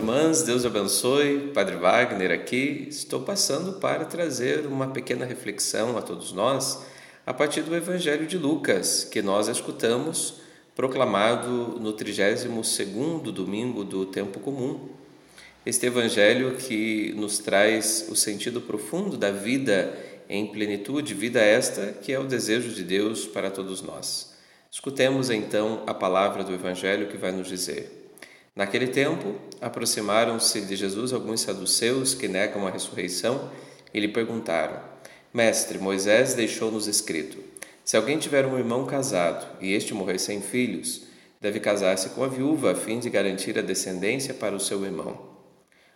irmãs, Deus abençoe. Padre Wagner aqui. Estou passando para trazer uma pequena reflexão a todos nós a partir do Evangelho de Lucas, que nós escutamos proclamado no 32º domingo do tempo comum. Este evangelho que nos traz o sentido profundo da vida em plenitude, vida esta que é o desejo de Deus para todos nós. Escutemos então a palavra do evangelho que vai nos dizer: Naquele tempo, aproximaram-se de Jesus alguns saduceus que negam a ressurreição e lhe perguntaram: Mestre, Moisés deixou-nos escrito: se alguém tiver um irmão casado e este morrer sem filhos, deve casar-se com a viúva a fim de garantir a descendência para o seu irmão.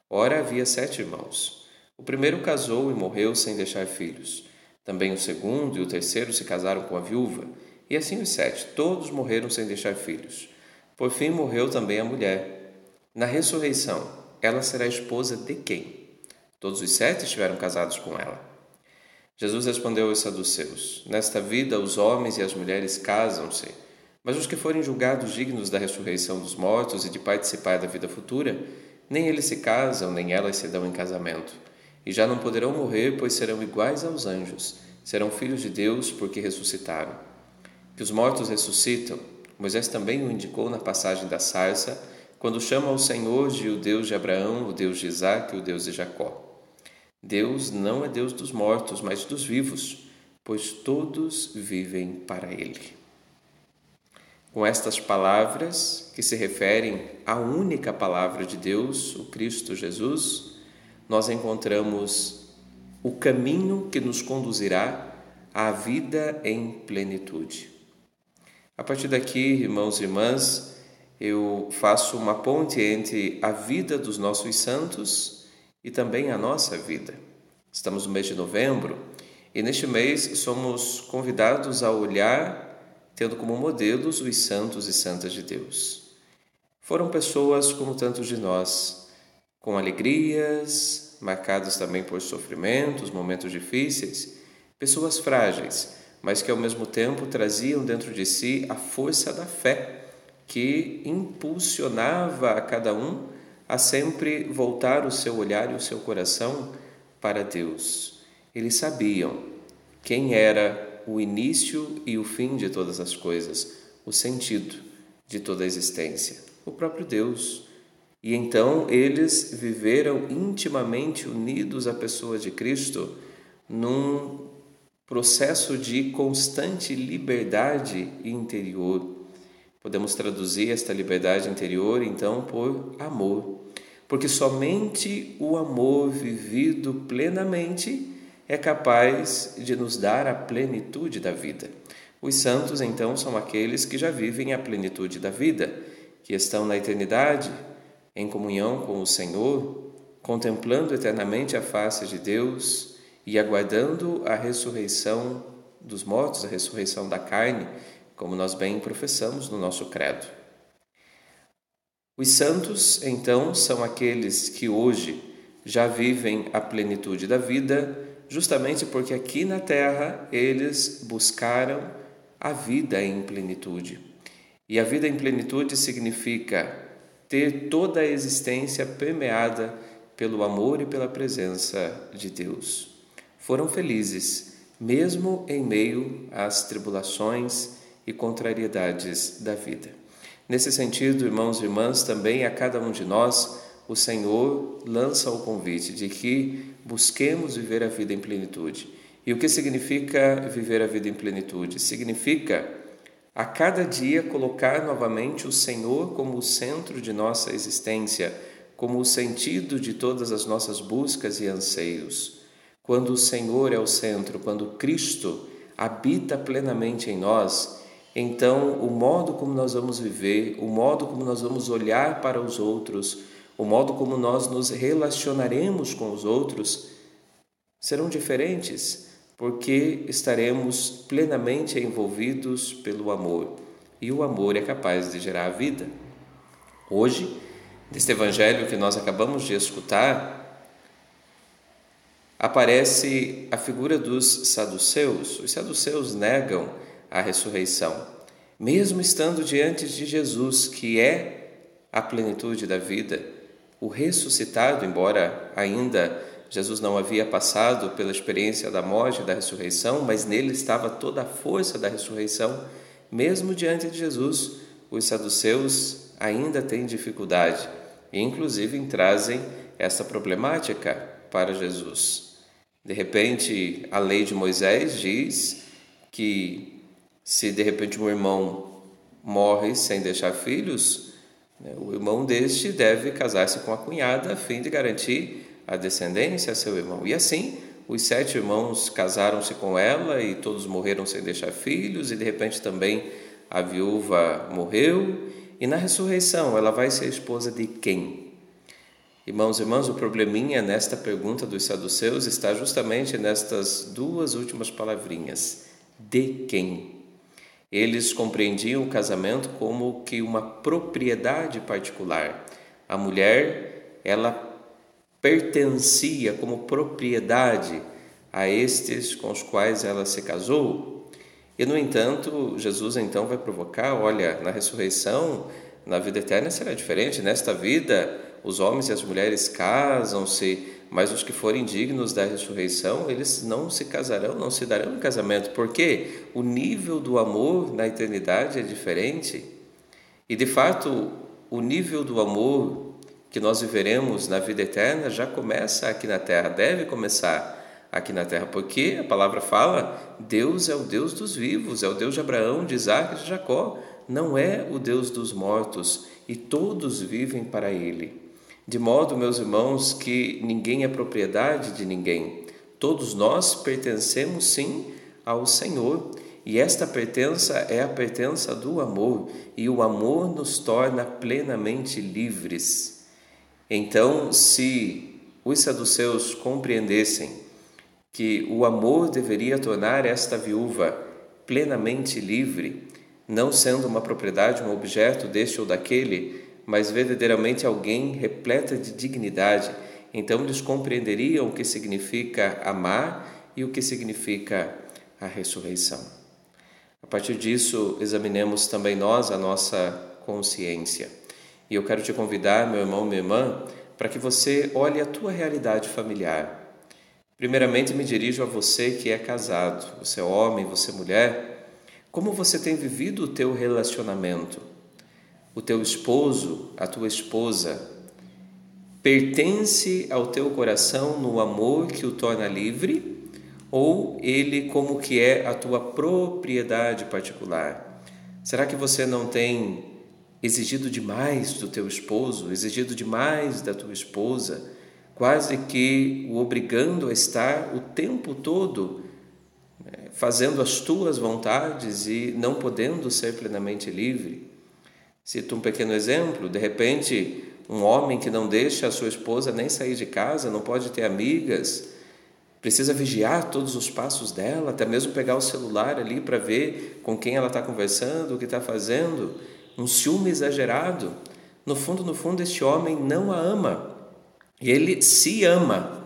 Ora, havia sete irmãos. O primeiro casou e morreu sem deixar filhos. Também o segundo e o terceiro se casaram com a viúva, e assim os sete, todos morreram sem deixar filhos. Por fim morreu também a mulher. Na ressurreição, ela será esposa de quem? Todos os sete estiveram casados com ela. Jesus respondeu aos saduceus: Nesta vida os homens e as mulheres casam-se, mas os que forem julgados dignos da ressurreição dos mortos e de participar da vida futura, nem eles se casam, nem elas se dão em casamento. E já não poderão morrer, pois serão iguais aos anjos, serão filhos de Deus porque ressuscitaram. Que os mortos ressuscitam, Moisés também o indicou na passagem da sarça, quando chama ao Senhor de o Deus de Abraão, o Deus de Isaac o Deus de Jacó. Deus não é Deus dos mortos, mas dos vivos, pois todos vivem para Ele. Com estas palavras, que se referem à única palavra de Deus, o Cristo Jesus, nós encontramos o caminho que nos conduzirá à vida em plenitude. A partir daqui, irmãos e irmãs, eu faço uma ponte entre a vida dos nossos santos e também a nossa vida. Estamos no mês de novembro e neste mês somos convidados a olhar, tendo como modelos os santos e santas de Deus. Foram pessoas como tantos de nós, com alegrias, marcados também por sofrimentos, momentos difíceis, pessoas frágeis mas que ao mesmo tempo traziam dentro de si a força da fé que impulsionava a cada um a sempre voltar o seu olhar e o seu coração para Deus. Eles sabiam quem era o início e o fim de todas as coisas, o sentido de toda a existência, o próprio Deus. E então eles viveram intimamente unidos à pessoa de Cristo num processo de constante liberdade interior. Podemos traduzir esta liberdade interior então por amor, porque somente o amor vivido plenamente é capaz de nos dar a plenitude da vida. Os santos então são aqueles que já vivem a plenitude da vida, que estão na eternidade, em comunhão com o Senhor, contemplando eternamente a face de Deus e aguardando a ressurreição dos mortos, a ressurreição da carne, como nós bem professamos no nosso credo. Os santos, então, são aqueles que hoje já vivem a plenitude da vida, justamente porque aqui na terra eles buscaram a vida em plenitude. E a vida em plenitude significa ter toda a existência permeada pelo amor e pela presença de Deus foram felizes, mesmo em meio às tribulações e contrariedades da vida. Nesse sentido, irmãos e irmãs, também a cada um de nós, o Senhor lança o convite de que busquemos viver a vida em plenitude. E o que significa viver a vida em plenitude? Significa a cada dia colocar novamente o Senhor como o centro de nossa existência, como o sentido de todas as nossas buscas e anseios. Quando o Senhor é o centro, quando Cristo habita plenamente em nós, então o modo como nós vamos viver, o modo como nós vamos olhar para os outros, o modo como nós nos relacionaremos com os outros serão diferentes, porque estaremos plenamente envolvidos pelo amor. E o amor é capaz de gerar a vida. Hoje, deste evangelho que nós acabamos de escutar, aparece a figura dos saduceus. Os saduceus negam a ressurreição, mesmo estando diante de Jesus, que é a plenitude da vida, o ressuscitado, embora ainda Jesus não havia passado pela experiência da morte e da ressurreição, mas nele estava toda a força da ressurreição, mesmo diante de Jesus, os saduceus ainda têm dificuldade e, inclusive, trazem essa problemática para Jesus. De repente, a lei de Moisés diz que se de repente um irmão morre sem deixar filhos, né, o irmão deste deve casar-se com a cunhada a fim de garantir a descendência a seu irmão. E assim, os sete irmãos casaram-se com ela e todos morreram sem deixar filhos, e de repente também a viúva morreu. E na ressurreição, ela vai ser esposa de quem? Irmãos e irmãs, o probleminha nesta pergunta dos saduceus está justamente nestas duas últimas palavrinhas: de quem? Eles compreendiam o casamento como que uma propriedade particular. A mulher, ela pertencia como propriedade a estes com os quais ela se casou. E no entanto, Jesus então vai provocar, olha, na ressurreição, na vida eterna será diferente. Nesta vida, os homens e as mulheres casam-se, mas os que forem dignos da ressurreição, eles não se casarão, não se darão em casamento, porque o nível do amor na eternidade é diferente. E de fato, o nível do amor que nós viveremos na vida eterna já começa aqui na terra, deve começar aqui na terra, porque a palavra fala: Deus é o Deus dos vivos, é o Deus de Abraão, de Isaac e de Jacó, não é o Deus dos mortos, e todos vivem para Ele. De modo, meus irmãos, que ninguém é propriedade de ninguém, todos nós pertencemos sim ao Senhor. E esta pertença é a pertença do amor, e o amor nos torna plenamente livres. Então, se os saduceus compreendessem que o amor deveria tornar esta viúva plenamente livre, não sendo uma propriedade, um objeto deste ou daquele, mas verdadeiramente alguém repleta de dignidade, então eles compreenderiam o que significa amar e o que significa a ressurreição. A partir disso, examinemos também nós a nossa consciência. E eu quero te convidar, meu irmão, minha irmã, para que você olhe a tua realidade familiar. Primeiramente, me dirijo a você que é casado, você é homem, você é mulher. Como você tem vivido o teu relacionamento? O teu esposo, a tua esposa, pertence ao teu coração no amor que o torna livre? Ou ele como que é a tua propriedade particular? Será que você não tem exigido demais do teu esposo, exigido demais da tua esposa, quase que o obrigando a estar o tempo todo né, fazendo as tuas vontades e não podendo ser plenamente livre. Cito um pequeno exemplo: de repente, um homem que não deixa a sua esposa nem sair de casa, não pode ter amigas, precisa vigiar todos os passos dela, até mesmo pegar o celular ali para ver com quem ela está conversando, o que está fazendo um ciúme exagerado. No fundo, no fundo, este homem não a ama. Ele se ama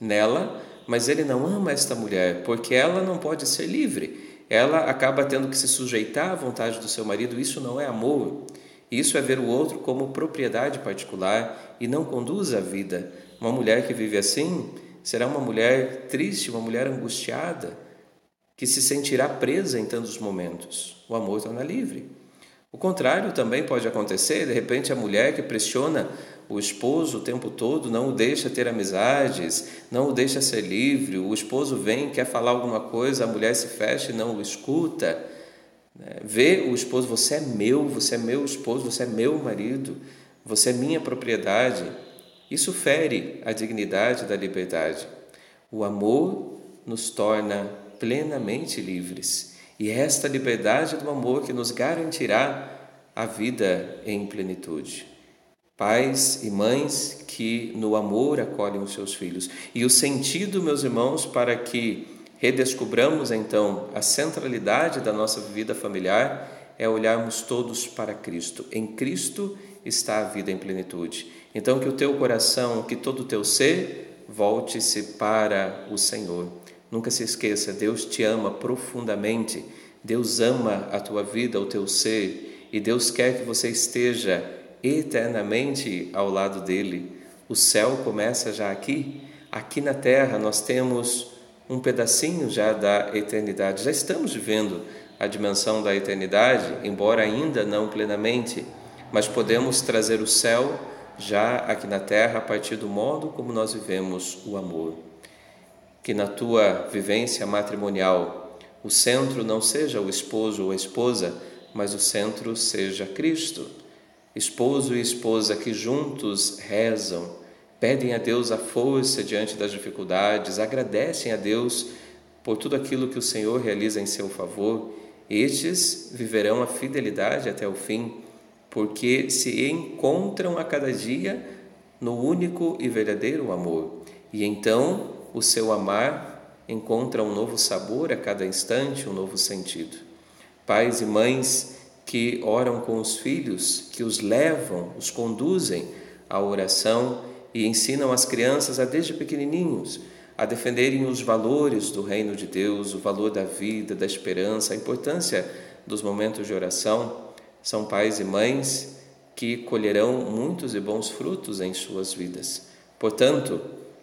nela, mas ele não ama esta mulher, porque ela não pode ser livre. Ela acaba tendo que se sujeitar à vontade do seu marido. Isso não é amor. Isso é ver o outro como propriedade particular e não conduz a vida. Uma mulher que vive assim será uma mulher triste, uma mulher angustiada, que se sentirá presa em tantos momentos. O amor torna livre. O contrário também pode acontecer, de repente a mulher que pressiona o esposo o tempo todo, não o deixa ter amizades, não o deixa ser livre, o esposo vem, quer falar alguma coisa, a mulher se fecha e não o escuta. Né? Vê o esposo, você é meu, você é meu esposo, você é meu marido, você é minha propriedade. Isso fere a dignidade da liberdade. O amor nos torna plenamente livres. E é esta liberdade do amor que nos garantirá a vida em plenitude. Pais e mães que no amor acolhem os seus filhos. E o sentido, meus irmãos, para que redescobramos então a centralidade da nossa vida familiar é olharmos todos para Cristo. Em Cristo está a vida em plenitude. Então que o teu coração, que todo o teu ser volte-se para o Senhor. Nunca se esqueça, Deus te ama profundamente, Deus ama a tua vida, o teu ser, e Deus quer que você esteja eternamente ao lado dele. O céu começa já aqui. Aqui na terra nós temos um pedacinho já da eternidade. Já estamos vivendo a dimensão da eternidade, embora ainda não plenamente, mas podemos trazer o céu já aqui na terra a partir do modo como nós vivemos o amor. Que na tua vivência matrimonial o centro não seja o esposo ou a esposa, mas o centro seja Cristo. Esposo e esposa que juntos rezam, pedem a Deus a força diante das dificuldades, agradecem a Deus por tudo aquilo que o Senhor realiza em seu favor, estes viverão a fidelidade até o fim, porque se encontram a cada dia no único e verdadeiro amor. E então o seu amar encontra um novo sabor a cada instante, um novo sentido. Pais e mães que oram com os filhos, que os levam, os conduzem à oração e ensinam as crianças a desde pequenininhos a defenderem os valores do reino de Deus, o valor da vida, da esperança, a importância dos momentos de oração, são pais e mães que colherão muitos e bons frutos em suas vidas. Portanto,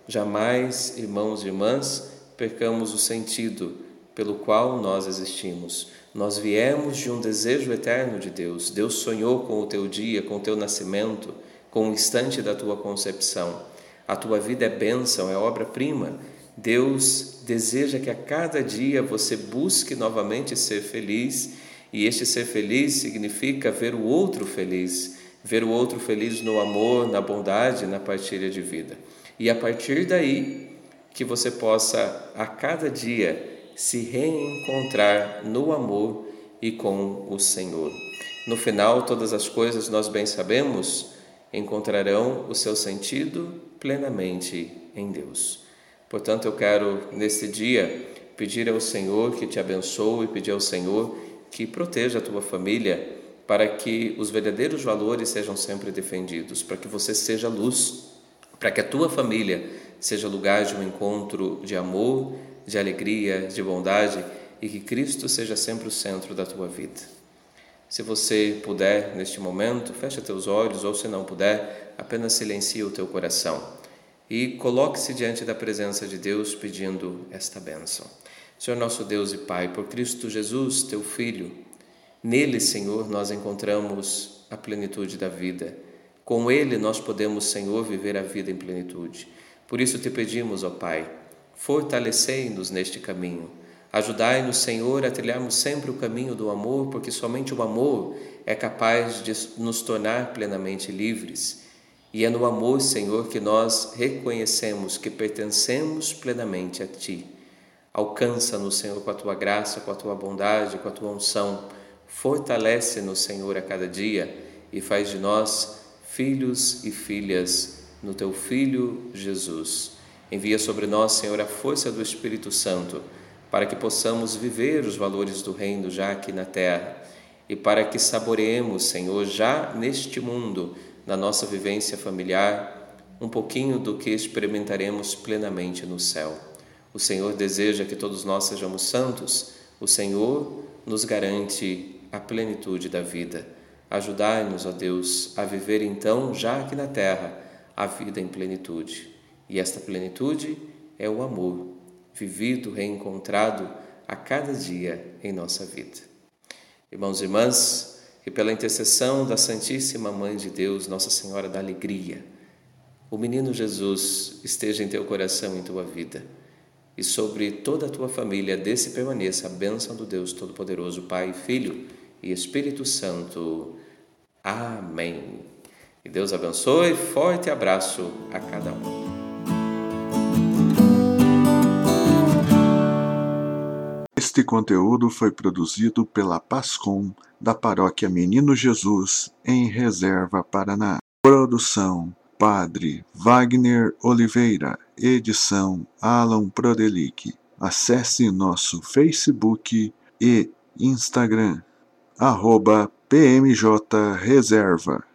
jamais, irmãos e irmãs, percamos o sentido pelo qual nós existimos. Nós viemos de um desejo eterno de Deus. Deus sonhou com o teu dia, com o teu nascimento com o instante da tua concepção. A tua vida é bênção, é obra-prima. Deus deseja que a cada dia você busque novamente ser feliz, e este ser feliz significa ver o outro feliz, ver o outro feliz no amor, na bondade, na partilha de vida. E a partir daí, que você possa a cada dia se reencontrar no amor e com o Senhor. No final, todas as coisas nós bem sabemos encontrarão o seu sentido plenamente em Deus. Portanto, eu quero neste dia pedir ao Senhor que te abençoe, e pedir ao Senhor que proteja a tua família para que os verdadeiros valores sejam sempre defendidos, para que você seja luz, para que a tua família seja lugar de um encontro de amor, de alegria, de bondade e que Cristo seja sempre o centro da tua vida. Se você puder, neste momento, feche teus olhos, ou se não puder, apenas silencie o teu coração e coloque-se diante da presença de Deus pedindo esta bênção. Senhor nosso Deus e Pai, por Cristo Jesus, teu Filho, nele, Senhor, nós encontramos a plenitude da vida. Com ele nós podemos, Senhor, viver a vida em plenitude. Por isso te pedimos, ó Pai, fortalecei-nos neste caminho Ajudai-nos, Senhor, a trilharmos sempre o caminho do amor, porque somente o amor é capaz de nos tornar plenamente livres. E é no amor, Senhor, que nós reconhecemos que pertencemos plenamente a Ti. Alcança-nos, Senhor, com a Tua graça, com a Tua bondade, com a Tua unção. Fortalece-nos, Senhor, a cada dia e faz de nós filhos e filhas no Teu Filho Jesus. Envia sobre nós, Senhor, a força do Espírito Santo para que possamos viver os valores do reino já aqui na terra e para que saboreemos, Senhor, já neste mundo, na nossa vivência familiar, um pouquinho do que experimentaremos plenamente no céu. O Senhor deseja que todos nós sejamos santos, o Senhor nos garante a plenitude da vida. Ajudai-nos, ó Deus, a viver então, já aqui na terra, a vida em plenitude. E esta plenitude é o amor vivido, reencontrado a cada dia em nossa vida. Irmãos e irmãs, que pela intercessão da Santíssima Mãe de Deus, Nossa Senhora da Alegria, o menino Jesus esteja em teu coração e em tua vida, e sobre toda a tua família desse permaneça a bênção do Deus Todo-Poderoso, Pai, Filho e Espírito Santo. Amém. E Deus abençoe, forte abraço a cada um. Este conteúdo foi produzido pela Pascom da Paróquia Menino Jesus, em Reserva, Paraná. Produção Padre Wagner Oliveira. Edição Alan Prodelic. Acesse nosso Facebook e Instagram, arroba PMJ Reserva.